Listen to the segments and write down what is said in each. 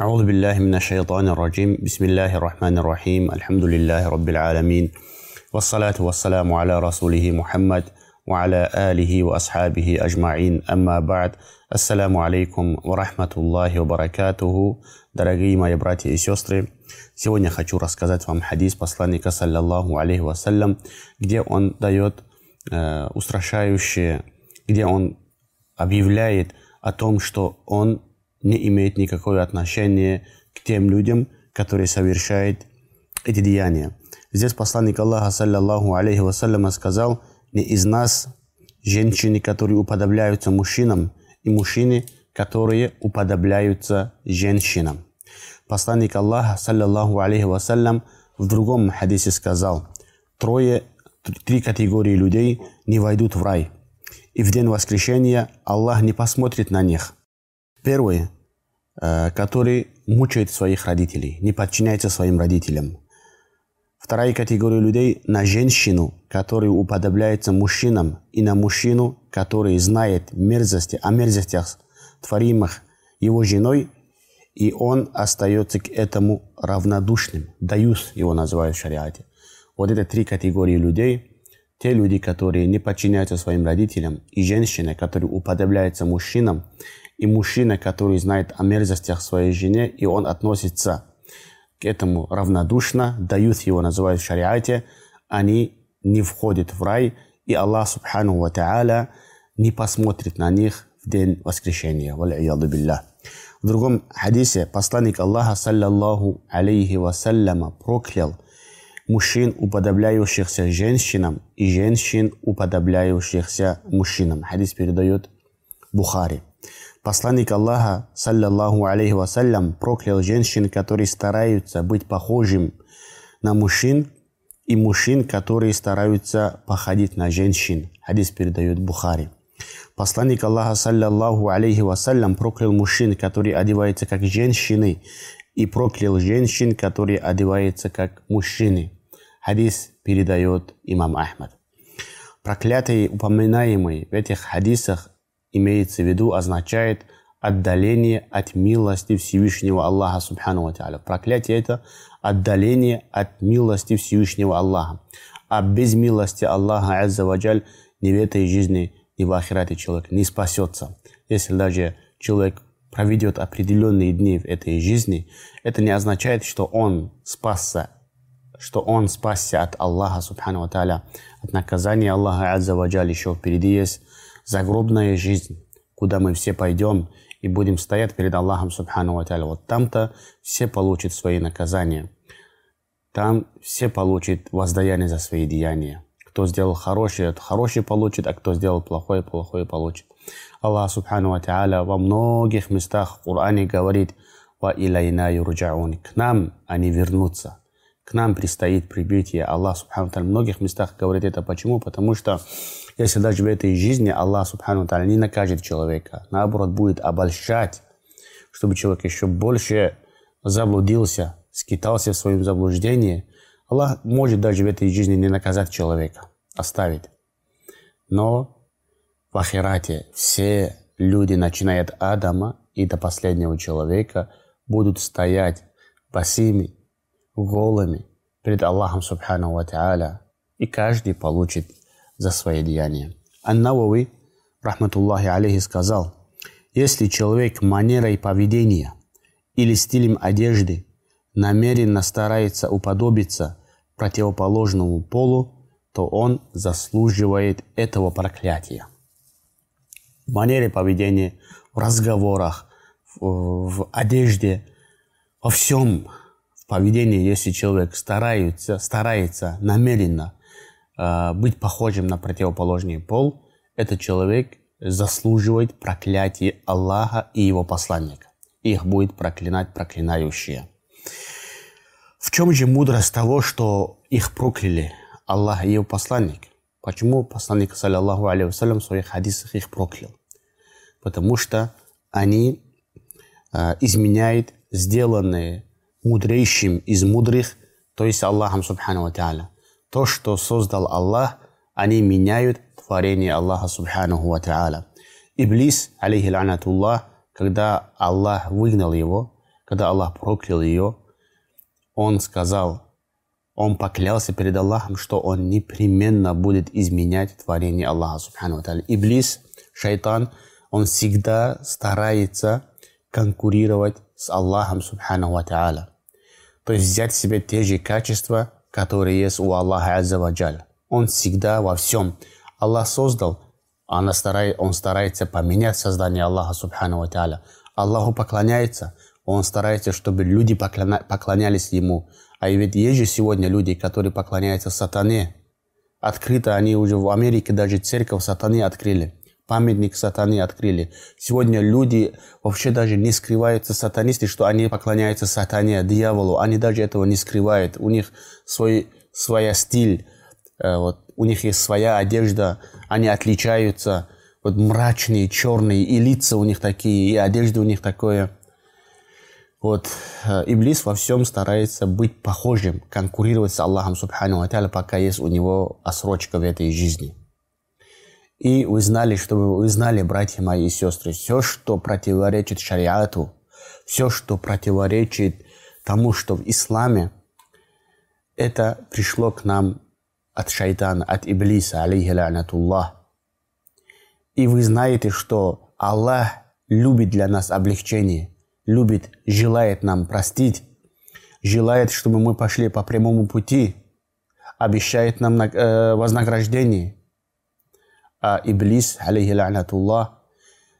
أعوذ بالله من الشيطان الرجيم بسم الله الرحمن الرحيم الحمد لله رب العالمين والصلاة والسلام على رسوله محمد وعلى آله وأصحابه أجمعين أما بعد السلام عليكم ورحمة الله وبركاته Дорогие мои братья и сестры, сегодня хочу рассказать вам хадис посланника, саллаллаху алейхи вассалям, где он дает э, устрашающее, где он объявляет о том, что он не имеет никакого отношения к тем людям, которые совершают эти деяния. Здесь посланник Аллаха, саллаллаху алейхи вассаляма, сказал, не из нас женщины, которые уподобляются мужчинам, и мужчины, которые уподобляются женщинам. Посланник Аллаха, саллаллаху алейхи вассалям, в другом хадисе сказал, трое, три категории людей не войдут в рай. И в день воскрешения Аллах не посмотрит на них – Первый, э, который мучает своих родителей, не подчиняется своим родителям. Вторая категория людей на женщину, который уподобляется мужчинам, и на мужчину, который знает мерзости, о мерзостях, творимых его женой, и он остается к этому равнодушным. Даюс его называют в шариате. Вот это три категории людей. Те люди, которые не подчиняются своим родителям, и женщины, которые уподобляются мужчинам, и мужчина, который знает о мерзостях своей жене, и он относится к этому равнодушно, дают его, называют в шариате, они не входят в рай, и Аллах, субхану ва та'аля, не посмотрит на них в день воскрешения. В другом хадисе посланник Аллаха, саллаллаху алейхи вассаляма, проклял мужчин, уподобляющихся женщинам, и женщин, уподобляющихся мужчинам. Хадис передает Бухари. Посланник Аллаха, саллаллаху алейхи вассалям, проклял женщин, которые стараются быть похожим на мужчин, и мужчин, которые стараются походить на женщин. Хадис передает Бухари. Посланник Аллаха, саллаллаху алейхи вассалям, проклял мужчин, которые одеваются как женщины, и проклял женщин, которые одеваются как мужчины. Хадис передает имам Ахмад. Проклятые, упоминаемые в этих хадисах, имеется в виду, означает отдаление от милости Всевышнего Аллаха Субхану Ва Проклятие это отдаление от милости Всевышнего Аллаха. А без милости Аллаха Азза Ваджаль ни в этой жизни, ни в ахирате человек не спасется. Если даже человек проведет определенные дни в этой жизни, это не означает, что он спасся, что он спасся от Аллаха Субхану Ва от наказания Аллаха Азза Ваджаль еще впереди есть загробная жизнь, куда мы все пойдем и будем стоять перед Аллахом Субхану Ва Вот там-то все получат свои наказания. Там все получат воздаяние за свои деяния. Кто сделал хорошее, тот хорошее получит, а кто сделал плохое, плохое получит. Аллах Субхану Ва во многих местах в Коране говорит «Ва илайна юрджаун» К нам они вернутся. К нам предстоит прибытие. Аллах Субхану в многих местах говорит это. Почему? Потому что если даже в этой жизни Аллах Субхану Та'ala не накажет человека, наоборот, будет обольщать, чтобы человек еще больше заблудился, скитался в своем заблуждении, Аллах может даже в этой жизни не наказать человека, оставить. Но в Ахирате все люди, начиная от Адама и до последнего человека, будут стоять босыми, голыми перед Аллахом Субхану Ва и каждый получит за свои деяния. Ан-Навави, рахматуллахи алейхи, сказал, если человек манерой поведения или стилем одежды намеренно старается уподобиться противоположному полу, то он заслуживает этого проклятия. В манере поведения, в разговорах, в, в одежде, во всем в поведении, если человек старается, старается намеренно быть похожим на противоположный пол, этот человек заслуживает проклятия Аллаха и его посланника. Их будет проклинать проклинающие. В чем же мудрость того, что их прокляли Аллах и его посланник? Почему посланник, саллиллаху алейхи в своих хадисах их проклял? Потому что они э, изменяют сделанные мудрейшим из мудрых, то есть Аллахом, субхану ва то, что создал Аллах, они меняют творение Аллаха Субханаху Ва Та'аля. Иблис, алейхи ланатуллах, когда Аллах выгнал его, когда Аллах проклял ее, он сказал, он поклялся перед Аллахом, что он непременно будет изменять творение Аллаха, субхану Иблис, шайтан, он всегда старается конкурировать с Аллахом, субхану ва То есть взять себе те же качества, которые есть у Аллаха, азза Он всегда во всем. Аллах создал, она старает, он старается поменять создание Аллаха, субхану ва Аллаху поклоняется, он старается, чтобы люди поклонялись ему. А ведь есть же сегодня люди, которые поклоняются сатане. Открыто они уже в Америке даже церковь сатаны открыли. Памятник сатаны открыли. Сегодня люди вообще даже не скрываются сатанисты, что они поклоняются сатане, дьяволу. Они даже этого не скрывают. У них свой, своя стиль, э, вот, у них есть своя одежда. Они отличаются. Вот мрачные, черные, и лица у них такие, и одежда у них такое – вот э, Иблис во всем старается быть похожим, конкурировать с Аллахом Субхану пока есть у него осрочка в этой жизни. И вы знали, чтобы вы знали, братья мои и сестры, все, что противоречит шариату, все, что противоречит тому, что в исламе, это пришло к нам от шайтана, от Иблиса, алейхи. И вы знаете, что Аллах любит для нас облегчение любит, желает нам простить, желает, чтобы мы пошли по прямому пути, обещает нам э, вознаграждение. А Иблис, алейхи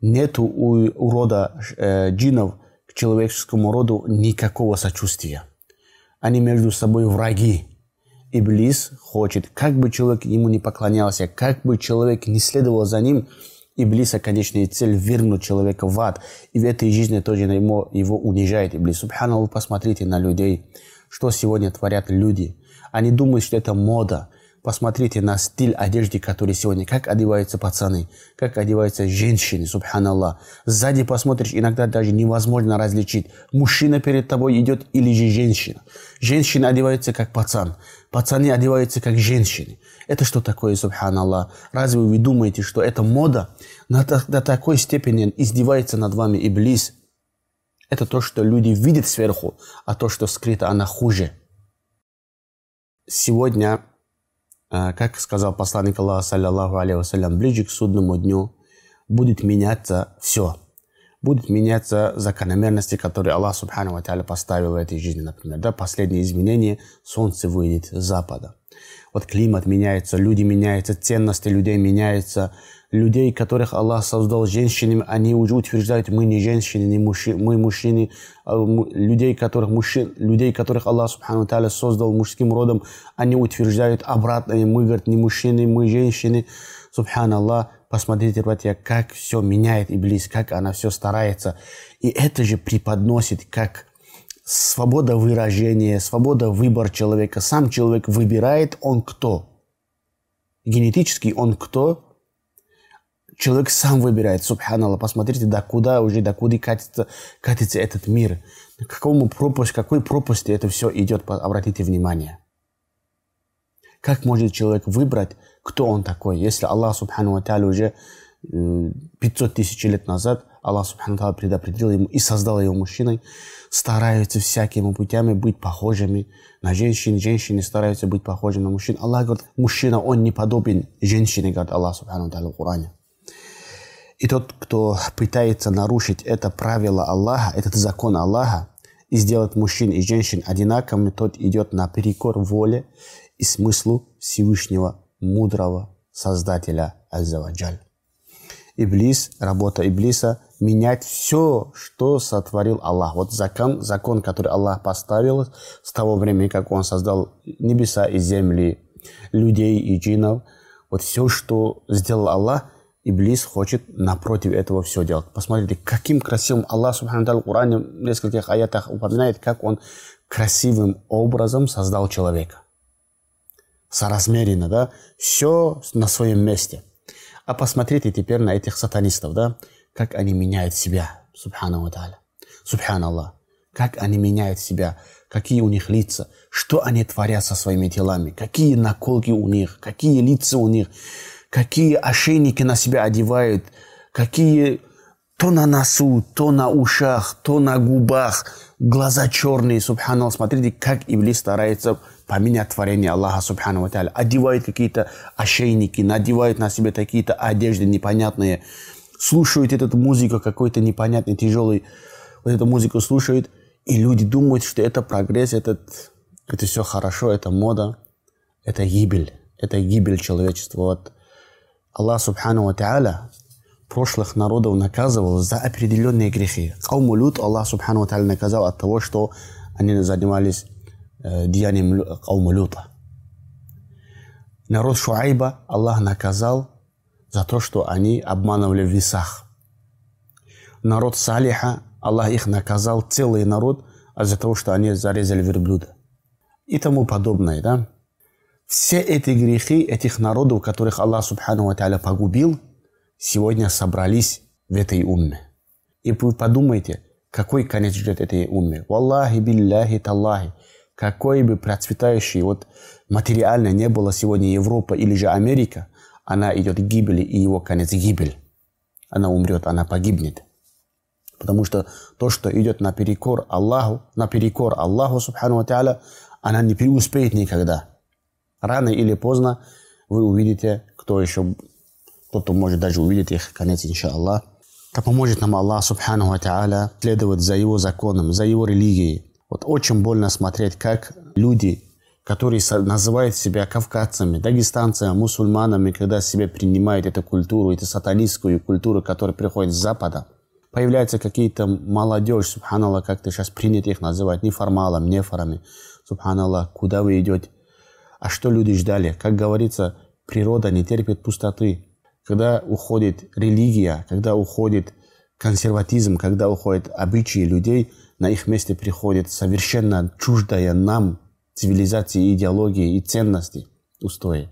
нету у, у рода э, джинов к человеческому роду никакого сочувствия. Они между собой враги. Иблис хочет, как бы человек ему не поклонялся, как бы человек не следовал за ним – Иблиса, конечная цель вернуть человека в ад. И в этой жизни тоже ему, его унижает Иблис. Субханаллах, посмотрите на людей, что сегодня творят люди. Они думают, что это мода. Посмотрите на стиль одежды, который сегодня, как одеваются пацаны, как одеваются женщины, субханаллах. Сзади посмотришь, иногда даже невозможно различить, мужчина перед тобой идет или же женщина. Женщина одевается как пацан, пацаны одеваются как женщины. Это что такое, субханаллах? Разве вы думаете, что это мода? До такой степени издевается над вами Иблис. Это то, что люди видят сверху, а то, что скрыто, она хуже. Сегодня как сказал посланник Аллаха, саллиллаху алейхи вассалям, ближе к судному дню будет меняться все. Будут меняться закономерности, которые Аллах Субхану Ва поставил в этой жизни. Например, да, последнее изменение, солнце выйдет с запада. Вот климат меняется, люди меняются, ценности людей меняются, людей, которых Аллах создал женщинами, они уже утверждают, мы не женщины, не мужчины, мы мужчины, а, людей, которых, мужчин, людей, которых Аллах Субхану Таля создал мужским родом, они утверждают обратно, мы, говорят, не мужчины, мы женщины. Субханаллах, посмотрите, братья, как все меняет Иблис, как она все старается. И это же преподносит как свобода выражения, свобода выбора человека. Сам человек выбирает, он кто. Генетически он кто, Человек сам выбирает, субханаллах. Посмотрите, до куда уже, до куда катится, катится этот мир. К какому пропасть, какой пропасти это все идет, обратите внимание. Как может человек выбрать, кто он такой, если Аллах, субхану ва уже 500 э, тысяч лет назад Аллах Субхану Тала предопределил ему и создал его мужчиной, стараются всякими путями быть похожими на женщин, женщины стараются быть похожими на мужчин. Аллах говорит, мужчина, он не подобен женщине, говорит Аллах Субхану Тала в Коране. И тот, кто пытается нарушить это правило Аллаха, этот закон Аллаха, и сделать мужчин и женщин одинаковыми, тот идет наперекор воле и смыслу Всевышнего, мудрого Создателя Аззаваджаль. Иблис, работа Иблиса – менять все, что сотворил Аллах. Вот закон, закон, который Аллах поставил с того времени, как Он создал небеса и земли, людей и джинов. Вот все, что сделал Аллах, Иблис хочет напротив этого все делать. Посмотрите, каким красивым Аллах Субхану в Коране в нескольких аятах упоминает, как Он красивым образом создал человека. Соразмеренно, да? Все на своем месте. А посмотрите теперь на этих сатанистов, да? Как они меняют себя, Субхану Тааля. Субханаллах. Как они меняют себя, какие у них лица, что они творят со своими телами, какие наколки у них, какие лица у них, какие ошейники на себя одевают, какие то на носу, то на ушах, то на губах, глаза черные, субханаллах. Смотрите, как Иблис старается поменять творение Аллаха, субхану ва Одевает какие-то ошейники, надевает на себя какие-то одежды непонятные, слушают эту музыку какой-то непонятный, тяжелый, вот эту музыку слушают, и люди думают, что это прогресс, этот, это все хорошо, это мода, это гибель, это гибель человечества. Вот Аллах, субхану ва прошлых народов наказывал за определенные грехи. Кауму Лут Аллах Субхану Ва наказал от того, что они занимались э, деянием Кауму Люта. Народ Шуайба Аллах наказал за то, что они обманывали в весах. Народ Салиха Аллах их наказал, целый народ, а за то, что они зарезали верблюда. И тому подобное, да? Все эти грехи этих народов, которых Аллах Субхану Ва погубил – сегодня собрались в этой умме. И вы подумайте, какой конец ждет этой умме. Валлахи, билляхи, таллахи. Какой бы процветающей, вот материально не было сегодня Европа или же Америка, она идет к гибели, и его конец гибель. Она умрет, она погибнет. Потому что то, что идет наперекор Аллаху, наперекор Аллаху, субхану ва она не преуспеет никогда. Рано или поздно вы увидите, кто еще кто-то может даже увидеть их конец, иншаллах. Да поможет нам Аллах, субхану та'аля, следовать за его законом, за его религией. Вот очень больно смотреть, как люди, которые называют себя кавказцами, дагестанцами, мусульманами, когда себя принимают эту культуру, эту сатанистскую культуру, которая приходит с Запада, появляются какие-то молодежь, субханаллах, как ты сейчас принято их называть, неформалами, нефорами, субханаллах, куда вы идете? А что люди ждали? Как говорится, природа не терпит пустоты когда уходит религия, когда уходит консерватизм, когда уходят обычаи людей, на их месте приходит совершенно чуждая нам цивилизации, идеологии и ценности, устои.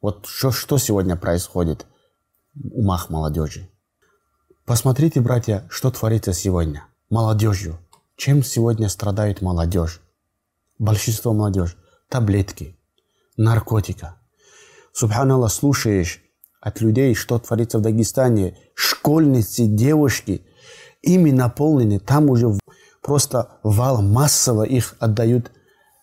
Вот что, что сегодня происходит в умах молодежи? Посмотрите, братья, что творится сегодня. Молодежью. Чем сегодня страдает молодежь? Большинство молодежь. Таблетки, наркотика. Субханаллах, слушаешь от людей, что творится в Дагестане. Школьницы, девушки, ими наполнены. Там уже просто вал массово их отдают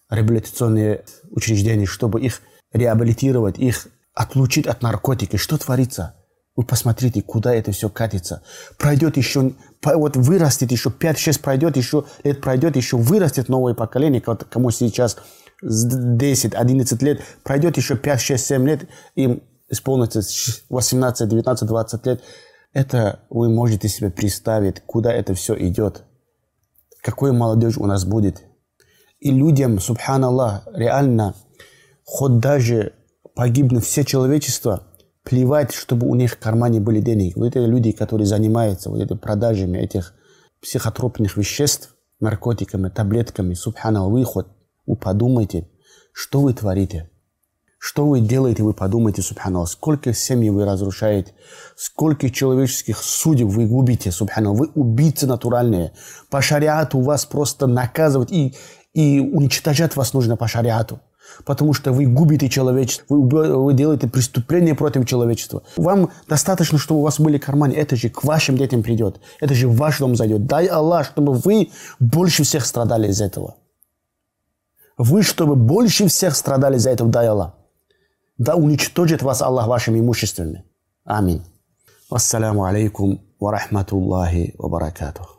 реабилитационные учреждения, чтобы их реабилитировать, их отлучить от наркотики. Что творится? Вы посмотрите, куда это все катится. Пройдет еще, вот вырастет еще 5-6 пройдет, еще лет пройдет, еще вырастет новое поколение, кому сейчас 10-11 лет, пройдет еще 5-6-7 лет, им исполнится 18, 19, 20 лет, это вы можете себе представить, куда это все идет. Какой молодежь у нас будет. И людям, субханаллах, реально, хоть даже погибнет все человечество, плевать, чтобы у них в кармане были деньги. Вот это люди, которые занимаются вот этими продажами этих психотропных веществ, наркотиками, таблетками, субханаллах, вы хоть вы подумайте, что вы творите – что вы делаете, вы подумайте, субханаллах, сколько семьи вы разрушаете, сколько человеческих судеб вы губите, субханаллах, вы убийцы натуральные. По шариату вас просто наказывать и, и уничтожать вас нужно по шариату. Потому что вы губите человечество, вы, вы делаете преступление против человечества. Вам достаточно, чтобы у вас были карманы. Это же к вашим детям придет. Это же в ваш дом зайдет. Дай Аллах, чтобы вы больше всех страдали из этого. Вы, чтобы больше всех страдали из-за этого, дай Аллах. Да уничтожит вас Аллах вашими имуществами. Аминь. Вассаламу алейкум ва рахматуллахи ва баракатух.